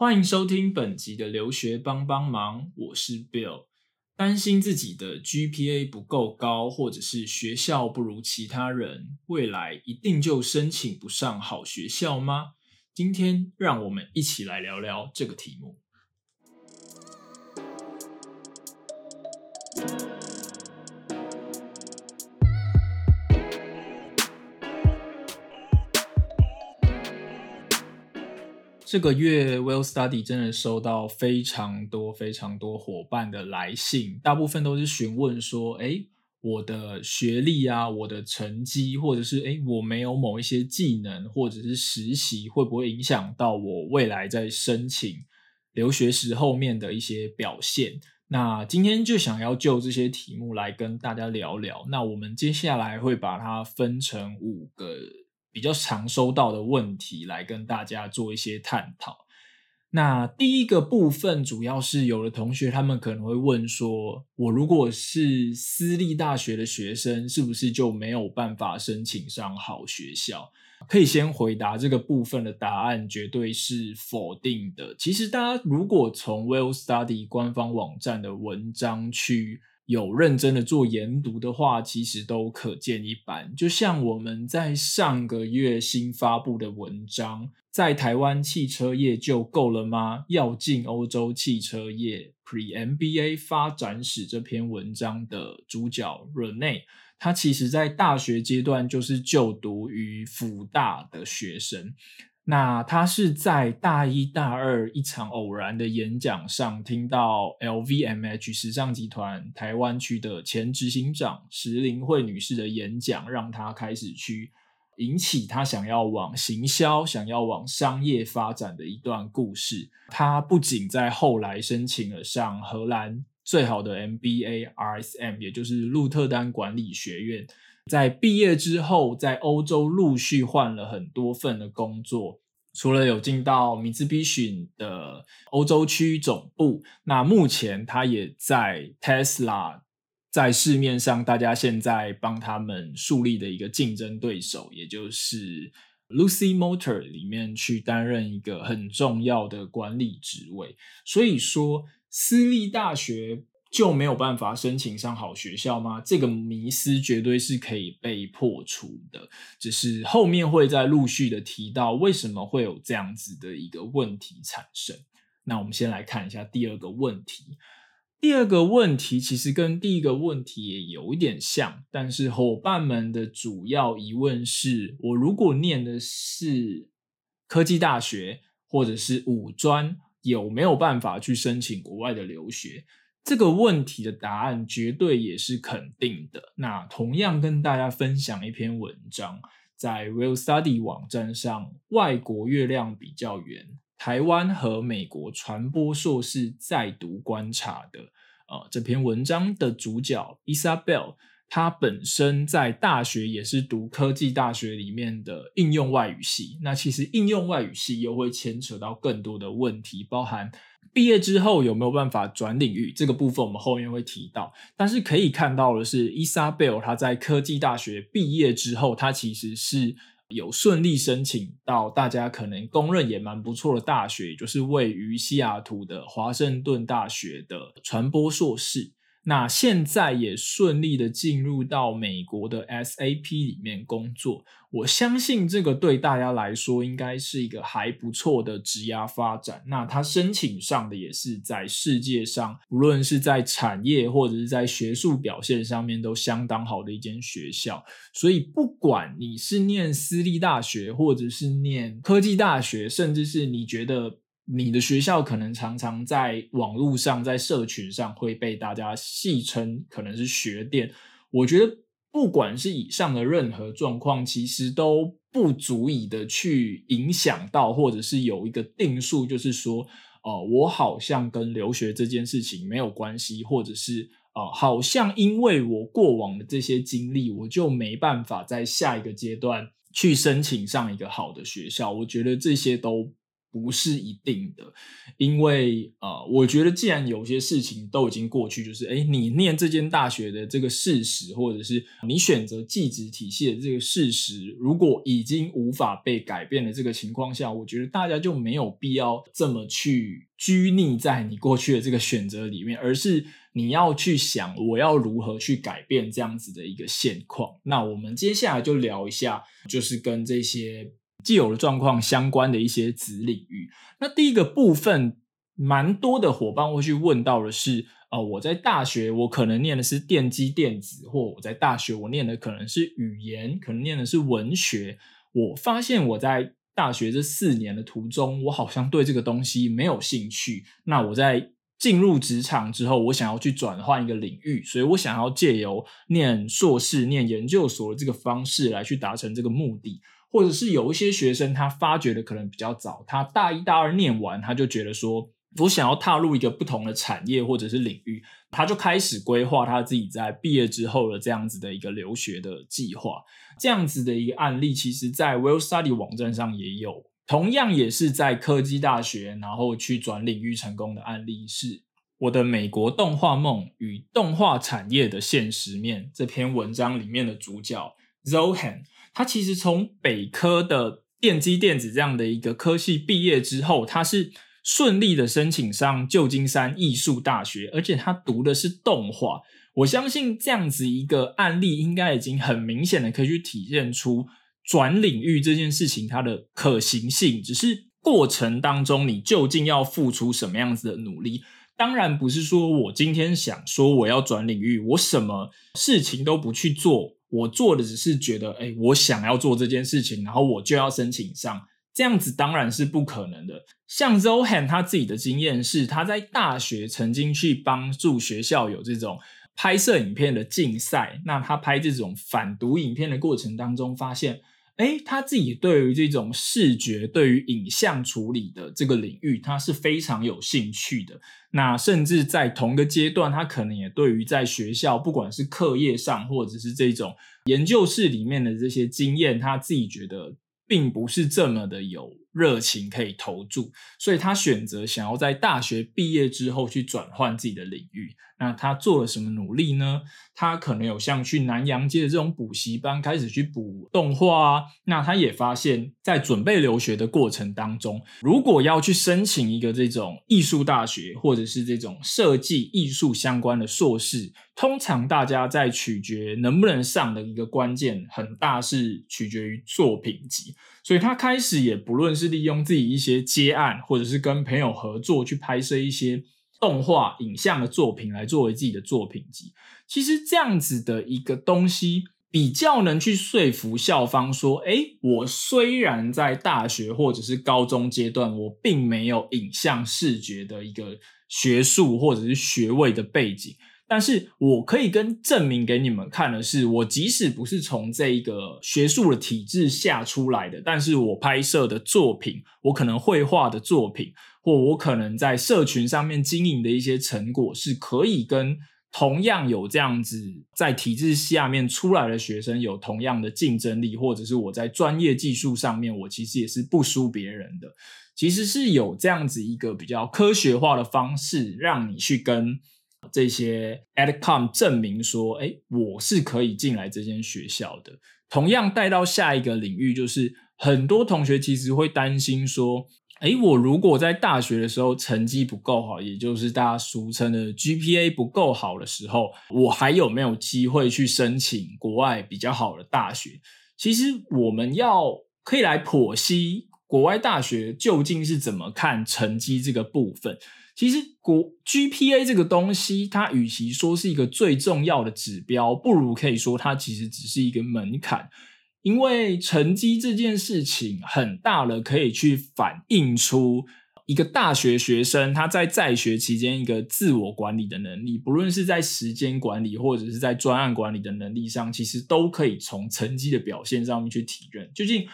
欢迎收听本集的留学帮帮忙，我是 Bill。担心自己的 GPA 不够高，或者是学校不如其他人，未来一定就申请不上好学校吗？今天让我们一起来聊聊这个题目。这个月，Well Study 真的收到非常多、非常多伙伴的来信，大部分都是询问说：“哎，我的学历啊，我的成绩，或者是哎，我没有某一些技能，或者是实习，会不会影响到我未来在申请留学时后面的一些表现？”那今天就想要就这些题目来跟大家聊聊。那我们接下来会把它分成五个。比较常收到的问题来跟大家做一些探讨。那第一个部分主要是有的同学他们可能会问说，我如果是私立大学的学生，是不是就没有办法申请上好学校？可以先回答这个部分的答案，绝对是否定的。其实大家如果从 Well Study 官方网站的文章去。有认真的做研读的话，其实都可见一斑。就像我们在上个月新发布的文章，在台湾汽车业就够了吗？要进欧洲汽车业 Pre MBA 发展史这篇文章的主角 Rene，他其实在大学阶段就是就读于辅大的学生。那他是在大一、大二一场偶然的演讲上，听到 LVMH 时尚集团台湾区的前执行长石林慧女士的演讲，让他开始去引起他想要往行销、想要往商业发展的一段故事。他不仅在后来申请了上荷兰最好的 MBA RSM，也就是鹿特丹管理学院。在毕业之后，在欧洲陆续换了很多份的工作，除了有进到米兹比逊的欧洲区总部，那目前他也在 Tesla，在市面上大家现在帮他们树立的一个竞争对手，也就是 Lucy Motor 里面去担任一个很重要的管理职位。所以说，私立大学。就没有办法申请上好学校吗？这个迷思绝对是可以被破除的，只是后面会再陆续的提到为什么会有这样子的一个问题产生。那我们先来看一下第二个问题。第二个问题其实跟第一个问题也有一点像，但是伙伴们的主要疑问是：我如果念的是科技大学或者是五专，有没有办法去申请国外的留学？这个问题的答案绝对也是肯定的。那同样跟大家分享一篇文章，在 Real Study 网站上，外国月亮比较圆，台湾和美国传播硕士在读观察的。呃，这篇文章的主角 Isabel，她本身在大学也是读科技大学里面的应用外语系。那其实应用外语系又会牵扯到更多的问题，包含。毕业之后有没有办法转领域？这个部分我们后面会提到。但是可以看到的是，伊莎贝尔她在科技大学毕业之后，她其实是有顺利申请到大家可能公认也蛮不错的大学，也就是位于西雅图的华盛顿大学的传播硕士。那现在也顺利的进入到美国的 SAP 里面工作，我相信这个对大家来说应该是一个还不错的职涯发展。那他申请上的也是在世界上，无论是在产业或者是在学术表现上面都相当好的一间学校。所以不管你是念私立大学，或者是念科技大学，甚至是你觉得。你的学校可能常常在网络上、在社群上会被大家戏称可能是学店。我觉得不管是以上的任何状况，其实都不足以的去影响到，或者是有一个定数，就是说，哦，我好像跟留学这件事情没有关系，或者是呃，好像因为我过往的这些经历，我就没办法在下一个阶段去申请上一个好的学校。我觉得这些都。不是一定的，因为呃，我觉得既然有些事情都已经过去，就是哎，你念这间大学的这个事实，或者是你选择技职体系的这个事实，如果已经无法被改变的这个情况下，我觉得大家就没有必要这么去拘泥在你过去的这个选择里面，而是你要去想我要如何去改变这样子的一个现况。那我们接下来就聊一下，就是跟这些。既有的状况相关的一些子领域，那第一个部分，蛮多的伙伴会去问到的是，呃，我在大学我可能念的是电机电子，或我在大学我念的可能是语言，可能念的是文学。我发现我在大学这四年的途中，我好像对这个东西没有兴趣。那我在进入职场之后，我想要去转换一个领域，所以我想要借由念硕士、念研究所的这个方式来去达成这个目的。或者是有一些学生，他发觉的可能比较早，他大一、大二念完，他就觉得说，我想要踏入一个不同的产业或者是领域，他就开始规划他自己在毕业之后的这样子的一个留学的计划。这样子的一个案例，其实在 Well Study 网站上也有，同样也是在科技大学，然后去转领域成功的案例，是我的美国动画梦与动画产业的现实面这篇文章里面的主角 Zohan。他其实从北科的电机电子这样的一个科系毕业之后，他是顺利的申请上旧金山艺术大学，而且他读的是动画。我相信这样子一个案例，应该已经很明显的可以去体现出转领域这件事情它的可行性。只是过程当中，你究竟要付出什么样子的努力？当然不是说我今天想说我要转领域，我什么事情都不去做。我做的只是觉得，哎，我想要做这件事情，然后我就要申请上，这样子当然是不可能的。像 Zohan 他自己的经验是，他在大学曾经去帮助学校有这种拍摄影片的竞赛，那他拍这种反毒影片的过程当中，发现。哎，他自己对于这种视觉、对于影像处理的这个领域，他是非常有兴趣的。那甚至在同个阶段，他可能也对于在学校，不管是课业上，或者是这种研究室里面的这些经验，他自己觉得并不是这么的有热情可以投注，所以他选择想要在大学毕业之后去转换自己的领域。那他做了什么努力呢？他可能有像去南洋街的这种补习班开始去补动画啊。那他也发现，在准备留学的过程当中，如果要去申请一个这种艺术大学或者是这种设计艺术相关的硕士，通常大家在取决能不能上的一个关键，很大是取决于作品集。所以他开始也不论是利用自己一些接案，或者是跟朋友合作去拍摄一些。动画影像的作品来作为自己的作品集，其实这样子的一个东西比较能去说服校方说：，诶，我虽然在大学或者是高中阶段，我并没有影像视觉的一个学术或者是学位的背景，但是我可以跟证明给你们看的是，我即使不是从这一个学术的体制下出来的，但是我拍摄的作品，我可能绘画的作品。或我可能在社群上面经营的一些成果，是可以跟同样有这样子在体制下面出来的学生有同样的竞争力，或者是我在专业技术上面，我其实也是不输别人的。其实是有这样子一个比较科学化的方式，让你去跟这些 adcom 证明说，哎，我是可以进来这间学校的。同样带到下一个领域，就是很多同学其实会担心说。哎，我如果在大学的时候成绩不够好，也就是大家俗称的 GPA 不够好的时候，我还有没有机会去申请国外比较好的大学？其实我们要可以来剖析国外大学究竟是怎么看成绩这个部分。其实国 GPA 这个东西，它与其说是一个最重要的指标，不如可以说它其实只是一个门槛。因为成绩这件事情很大了，可以去反映出一个大学学生他在在学期间一个自我管理的能力，不论是在时间管理或者是在专案管理的能力上，其实都可以从成绩的表现上面去体认。究竟，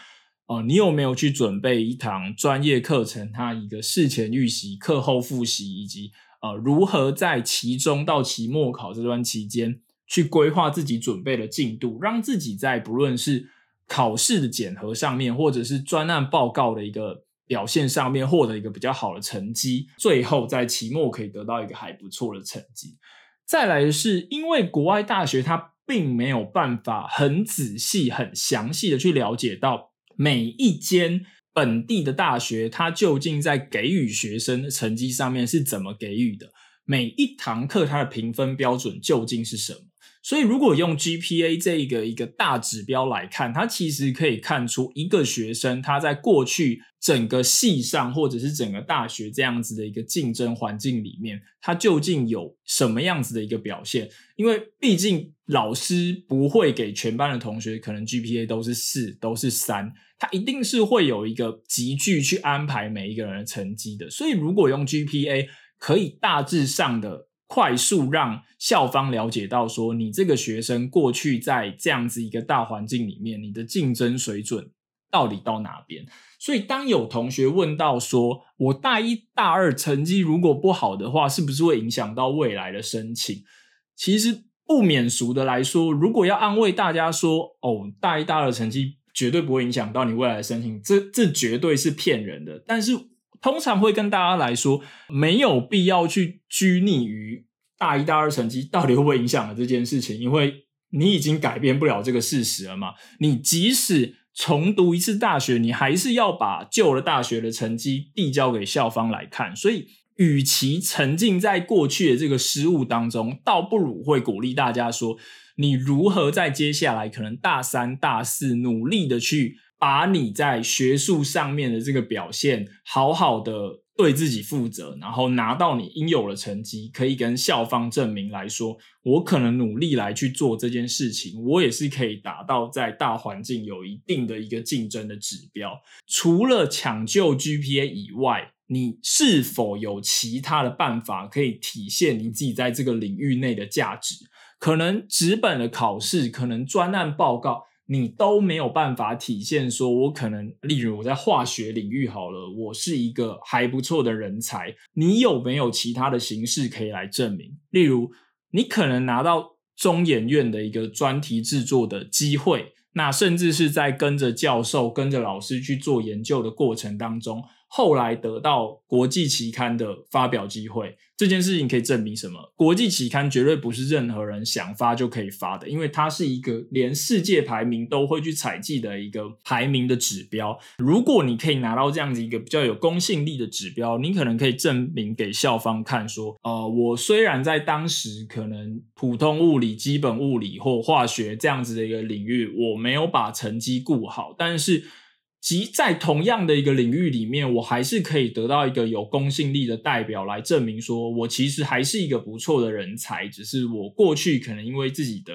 呃，你有没有去准备一堂专业课程？它一个事前预习、课后复习，以及呃，如何在期中到期末考这段期间去规划自己准备的进度，让自己在不论是考试的检核上面，或者是专案报告的一个表现上面获得一个比较好的成绩，最后在期末可以得到一个还不错的成绩。再来的是，因为国外大学它并没有办法很仔细、很详细的去了解到每一间本地的大学，它究竟在给予学生的成绩上面是怎么给予的，每一堂课它的评分标准究竟是什么。所以，如果用 GPA 这一个一个大指标来看，它其实可以看出一个学生他在过去整个系上或者是整个大学这样子的一个竞争环境里面，他究竟有什么样子的一个表现。因为毕竟老师不会给全班的同学可能 GPA 都是四都是三，他一定是会有一个集聚去安排每一个人的成绩的。所以，如果用 GPA，可以大致上的。快速让校方了解到，说你这个学生过去在这样子一个大环境里面，你的竞争水准到底到哪边？所以，当有同学问到说，我大一、大二成绩如果不好的话，是不是会影响到未来的申请？其实不免俗的来说，如果要安慰大家说，哦，大一、大二成绩绝对不会影响到你未来的申请，这这绝对是骗人的。但是。通常会跟大家来说，没有必要去拘泥于大一、大二成绩到底会不会影响了这件事情，因为你已经改变不了这个事实了嘛。你即使重读一次大学，你还是要把旧的大学的成绩递交给校方来看。所以，与其沉浸在过去的这个失误当中，倒不如会鼓励大家说，你如何在接下来可能大三、大四努力的去。把你在学术上面的这个表现好好的对自己负责，然后拿到你应有的成绩，可以跟校方证明来说，我可能努力来去做这件事情，我也是可以达到在大环境有一定的一个竞争的指标。除了抢救 GPA 以外，你是否有其他的办法可以体现你自己在这个领域内的价值？可能纸本的考试，可能专案报告。你都没有办法体现说，我可能，例如我在化学领域好了，我是一个还不错的人才。你有没有其他的形式可以来证明？例如，你可能拿到中研院的一个专题制作的机会，那甚至是在跟着教授、跟着老师去做研究的过程当中。后来得到国际期刊的发表机会，这件事情可以证明什么？国际期刊绝对不是任何人想发就可以发的，因为它是一个连世界排名都会去采集的一个排名的指标。如果你可以拿到这样子一个比较有公信力的指标，你可能可以证明给校方看，说，呃，我虽然在当时可能普通物理、基本物理或化学这样子的一个领域，我没有把成绩顾好，但是。即在同样的一个领域里面，我还是可以得到一个有公信力的代表来证明，说我其实还是一个不错的人才，只是我过去可能因为自己的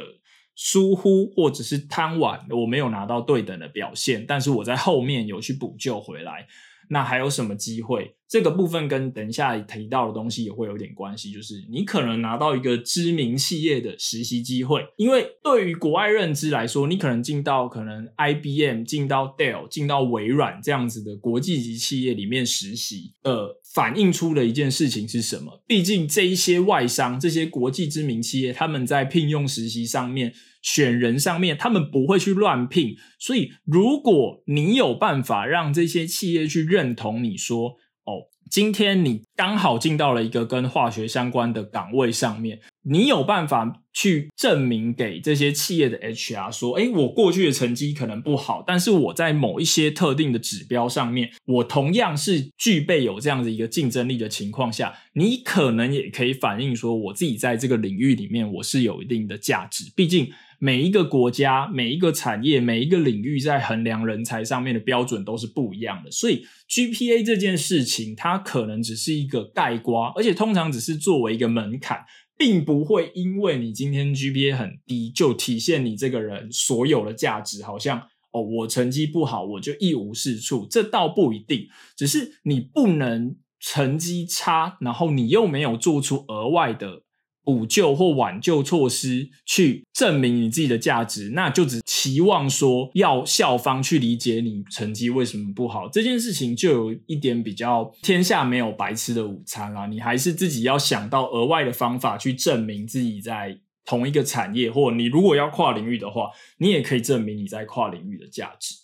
疏忽或者是贪玩，我没有拿到对等的表现，但是我在后面有去补救回来。那还有什么机会？这个部分跟等一下提到的东西也会有点关系，就是你可能拿到一个知名企业的实习机会，因为对于国外认知来说，你可能进到可能 IBM、进到 Dell、进到微软这样子的国际级企业里面实习，呃，反映出了一件事情是什么？毕竟这一些外商、这些国际知名企业，他们在聘用实习上面。选人上面，他们不会去乱聘，所以如果你有办法让这些企业去认同你说，哦，今天你刚好进到了一个跟化学相关的岗位上面，你有办法去证明给这些企业的 HR 说，诶，我过去的成绩可能不好，但是我在某一些特定的指标上面，我同样是具备有这样的一个竞争力的情况下，你可能也可以反映说，我自己在这个领域里面我是有一定的价值，毕竟。每一个国家、每一个产业、每一个领域，在衡量人才上面的标准都是不一样的。所以，GPA 这件事情，它可能只是一个盖瓜，而且通常只是作为一个门槛，并不会因为你今天 GPA 很低，就体现你这个人所有的价值。好像哦，我成绩不好，我就一无是处。这倒不一定，只是你不能成绩差，然后你又没有做出额外的。补救或挽救措施去证明你自己的价值，那就只期望说要校方去理解你成绩为什么不好这件事情，就有一点比较天下没有白吃的午餐啦。你还是自己要想到额外的方法去证明自己在同一个产业，或你如果要跨领域的话，你也可以证明你在跨领域的价值。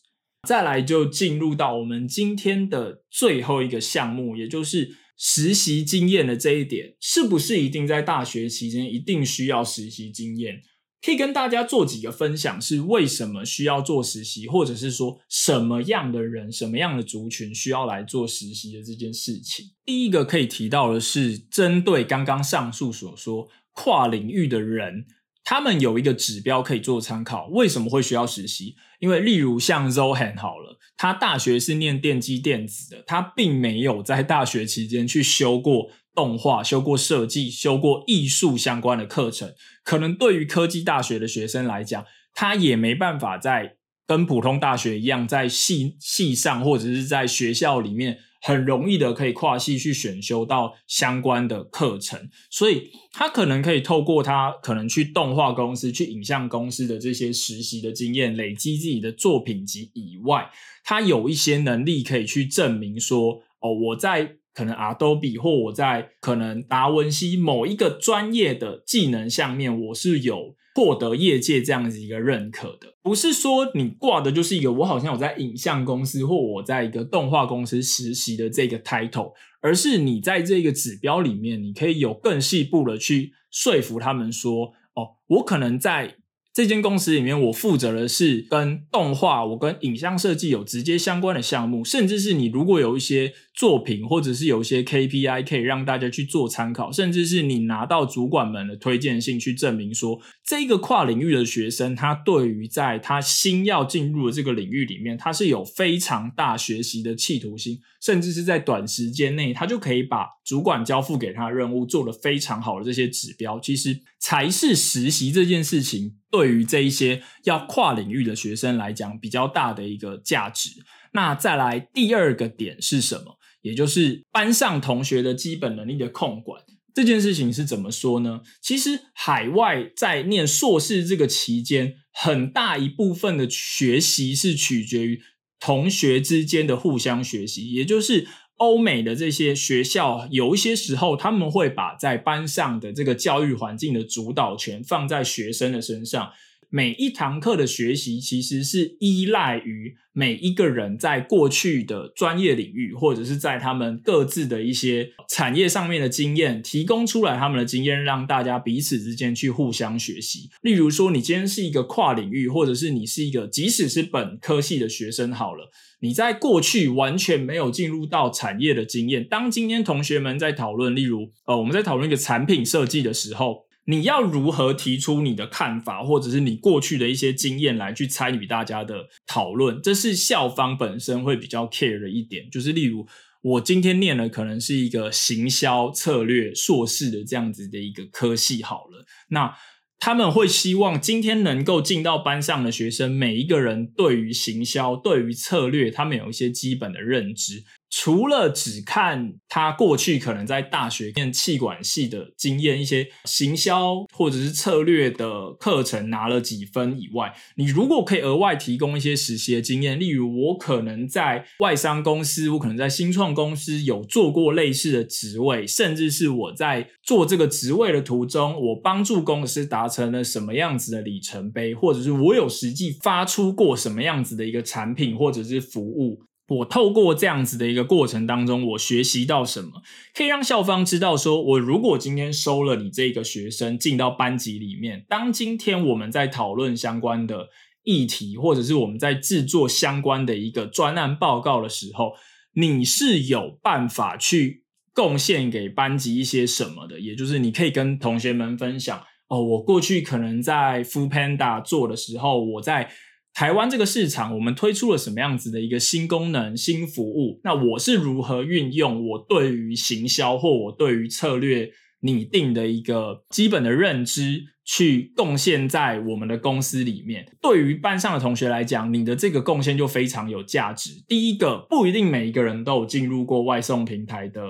再来就进入到我们今天的最后一个项目，也就是实习经验的这一点，是不是一定在大学期间一定需要实习经验？可以跟大家做几个分享，是为什么需要做实习，或者是说什么样的人、什么样的族群需要来做实习的这件事情。第一个可以提到的是，针对刚刚上述所说跨领域的人，他们有一个指标可以做参考。为什么会需要实习？因为例如像 Zohan 好了，他大学是念电机电子的，他并没有在大学期间去修过。动画修过设计，修过艺术相关的课程，可能对于科技大学的学生来讲，他也没办法在跟普通大学一样，在系系上或者是在学校里面很容易的可以跨系去选修到相关的课程，所以他可能可以透过他可能去动画公司、去影像公司的这些实习的经验，累积自己的作品集以外，他有一些能力可以去证明说，哦，我在。可能 Adobe 或我在可能达文西某一个专业的技能下面，我是有获得业界这样子一个认可的。不是说你挂的就是一个我好像有在影像公司或我在一个动画公司实习的这个 title，而是你在这个指标里面，你可以有更细部的去说服他们说，哦，我可能在。这间公司里面，我负责的是跟动画、我跟影像设计有直接相关的项目，甚至是你如果有一些作品，或者是有些 KPI 可以让大家去做参考，甚至是你拿到主管们的推荐信去证明说，这个跨领域的学生，他对于在他新要进入的这个领域里面，他是有非常大学习的企图心，甚至是在短时间内，他就可以把主管交付给他的任务做得非常好的这些指标，其实才是实习这件事情。对于这一些要跨领域的学生来讲，比较大的一个价值。那再来第二个点是什么？也就是班上同学的基本能力的控管这件事情是怎么说呢？其实海外在念硕士这个期间，很大一部分的学习是取决于同学之间的互相学习，也就是。欧美的这些学校，有一些时候他们会把在班上的这个教育环境的主导权放在学生的身上。每一堂课的学习其实是依赖于每一个人在过去的专业领域，或者是在他们各自的一些产业上面的经验，提供出来他们的经验，让大家彼此之间去互相学习。例如说，你今天是一个跨领域，或者是你是一个即使是本科系的学生，好了。你在过去完全没有进入到产业的经验。当今天同学们在讨论，例如，呃，我们在讨论一个产品设计的时候，你要如何提出你的看法，或者是你过去的一些经验来去参与大家的讨论，这是校方本身会比较 care 的一点。就是例如，我今天念的可能是一个行销策略硕士的这样子的一个科系，好了，那。他们会希望今天能够进到班上的学生，每一个人对于行销、对于策略，他们有一些基本的认知。除了只看他过去可能在大学念气管系的经验，一些行销或者是策略的课程拿了几分以外，你如果可以额外提供一些实习的经验，例如我可能在外商公司，我可能在新创公司有做过类似的职位，甚至是我在做这个职位的途中，我帮助公司达成了什么样子的里程碑，或者是我有实际发出过什么样子的一个产品或者是服务。我透过这样子的一个过程当中，我学习到什么，可以让校方知道，说我如果今天收了你这个学生进到班级里面，当今天我们在讨论相关的议题，或者是我们在制作相关的一个专案报告的时候，你是有办法去贡献给班级一些什么的，也就是你可以跟同学们分享，哦，我过去可能在 Full Panda 做的时候，我在。台湾这个市场，我们推出了什么样子的一个新功能、新服务？那我是如何运用我对于行销或我对于策略拟定的一个基本的认知，去贡献在我们的公司里面？对于班上的同学来讲，你的这个贡献就非常有价值。第一个，不一定每一个人都有进入过外送平台的。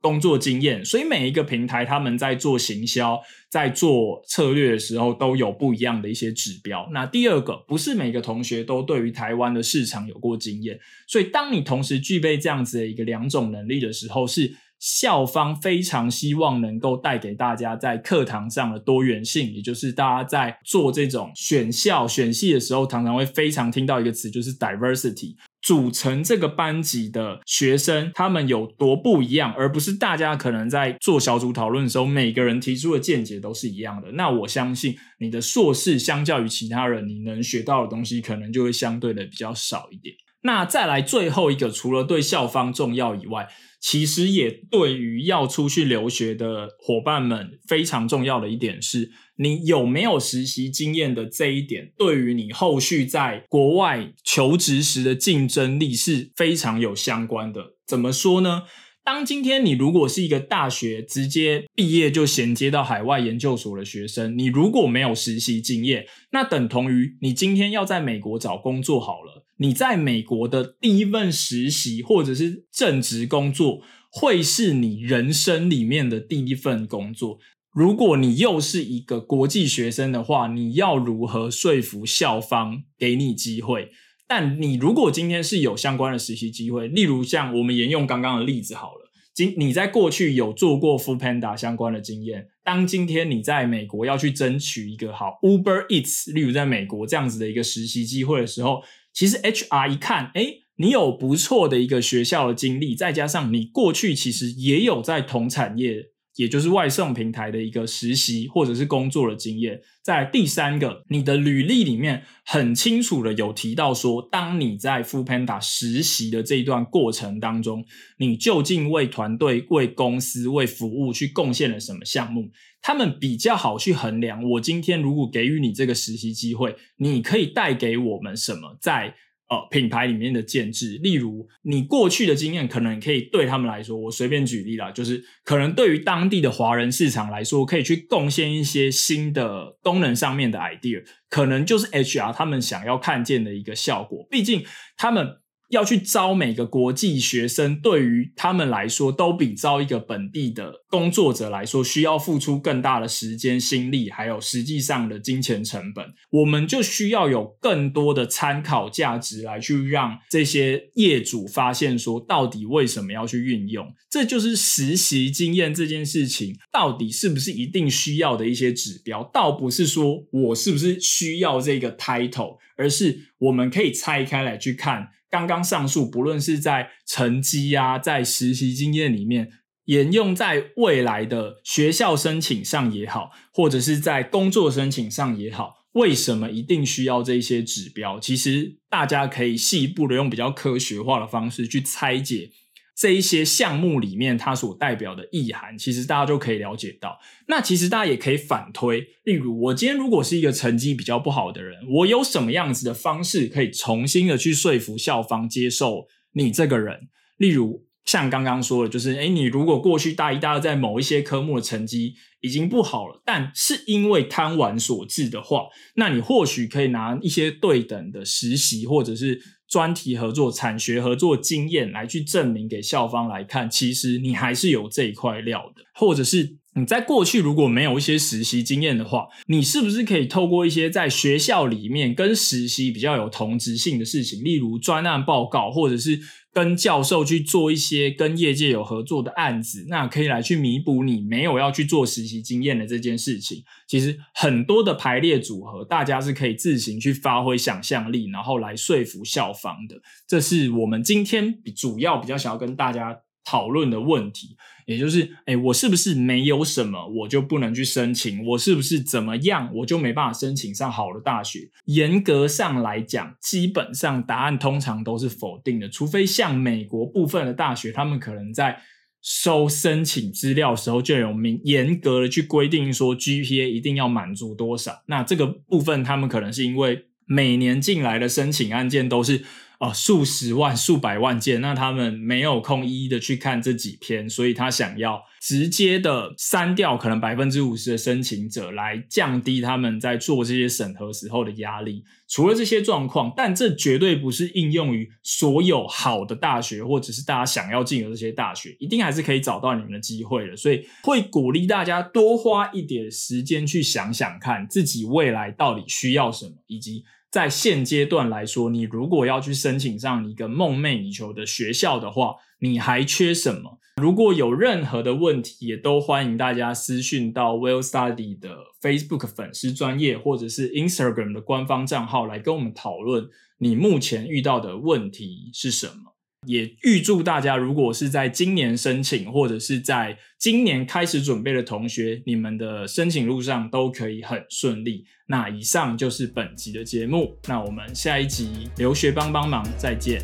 工作经验，所以每一个平台他们在做行销、在做策略的时候，都有不一样的一些指标。那第二个，不是每个同学都对于台湾的市场有过经验，所以当你同时具备这样子的一个两种能力的时候，是校方非常希望能够带给大家在课堂上的多元性，也就是大家在做这种选校选系的时候，常常会非常听到一个词，就是 diversity。组成这个班级的学生，他们有多不一样，而不是大家可能在做小组讨论的时候，每个人提出的见解都是一样的。那我相信你的硕士相较于其他人，你能学到的东西可能就会相对的比较少一点。那再来最后一个，除了对校方重要以外，其实也对于要出去留学的伙伴们非常重要的一点是。你有没有实习经验的这一点，对于你后续在国外求职时的竞争力是非常有相关的。怎么说呢？当今天你如果是一个大学直接毕业就衔接到海外研究所的学生，你如果没有实习经验，那等同于你今天要在美国找工作好了。你在美国的第一份实习或者是正职工作，会是你人生里面的第一份工作。如果你又是一个国际学生的话，你要如何说服校方给你机会？但你如果今天是有相关的实习机会，例如像我们沿用刚刚的例子好了，今你在过去有做过 Food Panda 相关的经验，当今天你在美国要去争取一个好 Uber Eats，例如在美国这样子的一个实习机会的时候，其实 HR 一看，哎，你有不错的一个学校的经历，再加上你过去其实也有在同产业。也就是外送平台的一个实习或者是工作的经验，在第三个，你的履历里面很清楚的有提到说，当你在 f o o Panda 实习的这一段过程当中，你究竟为团队、为公司、为服务去贡献了什么项目？他们比较好去衡量，我今天如果给予你这个实习机会，你可以带给我们什么？在呃，品牌里面的建制，例如你过去的经验，可能可以对他们来说，我随便举例啦，就是可能对于当地的华人市场来说，可以去贡献一些新的功能上面的 idea，可能就是 HR 他们想要看见的一个效果。毕竟他们。要去招每个国际学生，对于他们来说，都比招一个本地的工作者来说，需要付出更大的时间、心力，还有实际上的金钱成本。我们就需要有更多的参考价值来去让这些业主发现，说到底为什么要去运用？这就是实习经验这件事情，到底是不是一定需要的一些指标？倒不是说我是不是需要这个 title，而是我们可以拆开来去看。刚刚上述，不论是在成绩啊，在实习经验里面，沿用在未来的学校申请上也好，或者是在工作申请上也好，为什么一定需要这些指标？其实大家可以细一步的用比较科学化的方式去拆解。这一些项目里面，它所代表的意涵，其实大家就可以了解到。那其实大家也可以反推，例如我今天如果是一个成绩比较不好的人，我有什么样子的方式可以重新的去说服校方接受你这个人？例如像刚刚说的，就是诶你如果过去大一、大二在某一些科目的成绩已经不好了，但是因为贪玩所致的话，那你或许可以拿一些对等的实习，或者是。专题合作、产学合作经验来去证明给校方来看，其实你还是有这一块料的，或者是你在过去如果没有一些实习经验的话，你是不是可以透过一些在学校里面跟实习比较有同质性的事情，例如专案报告，或者是。跟教授去做一些跟业界有合作的案子，那可以来去弥补你没有要去做实习经验的这件事情。其实很多的排列组合，大家是可以自行去发挥想象力，然后来说服校方的。这是我们今天主要比较想要跟大家。讨论的问题，也就是，哎，我是不是没有什么，我就不能去申请？我是不是怎么样，我就没办法申请上好的大学？严格上来讲，基本上答案通常都是否定的，除非像美国部分的大学，他们可能在收申请资料时候就有明严格的去规定说，GPA 一定要满足多少。那这个部分，他们可能是因为每年进来的申请案件都是。啊，数十万、数百万件，那他们没有空一一的去看这几篇，所以他想要直接的删掉可能百分之五十的申请者，来降低他们在做这些审核时候的压力。除了这些状况，但这绝对不是应用于所有好的大学，或者是大家想要进的这些大学，一定还是可以找到你们的机会的。所以会鼓励大家多花一点时间去想想看，自己未来到底需要什么，以及。在现阶段来说，你如果要去申请上一个梦寐以求的学校的话，你还缺什么？如果有任何的问题，也都欢迎大家私讯到 Well Study 的 Facebook 粉丝专业，或者是 Instagram 的官方账号来跟我们讨论你目前遇到的问题是什么。也预祝大家，如果是在今年申请，或者是在今年开始准备的同学，你们的申请路上都可以很顺利。那以上就是本集的节目，那我们下一集留学帮帮忙再见。